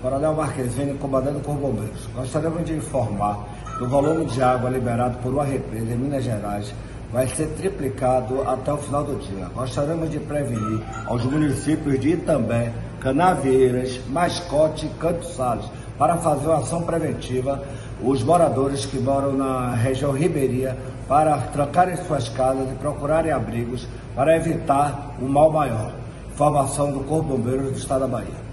Coronel Marquezine, comandante do Corpo Bombeiros. Gostaríamos de informar que o volume de água liberado por uma represa em Minas Gerais vai ser triplicado até o final do dia. Gostaríamos de prevenir aos municípios de Itambé, Canaveiras, Mascote e Canto Salles para fazer uma ação preventiva os moradores que moram na região ribeirinha para trancarem suas casas e procurarem abrigos para evitar um mal maior. Informação do Corpo Bombeiro do Estado da Bahia.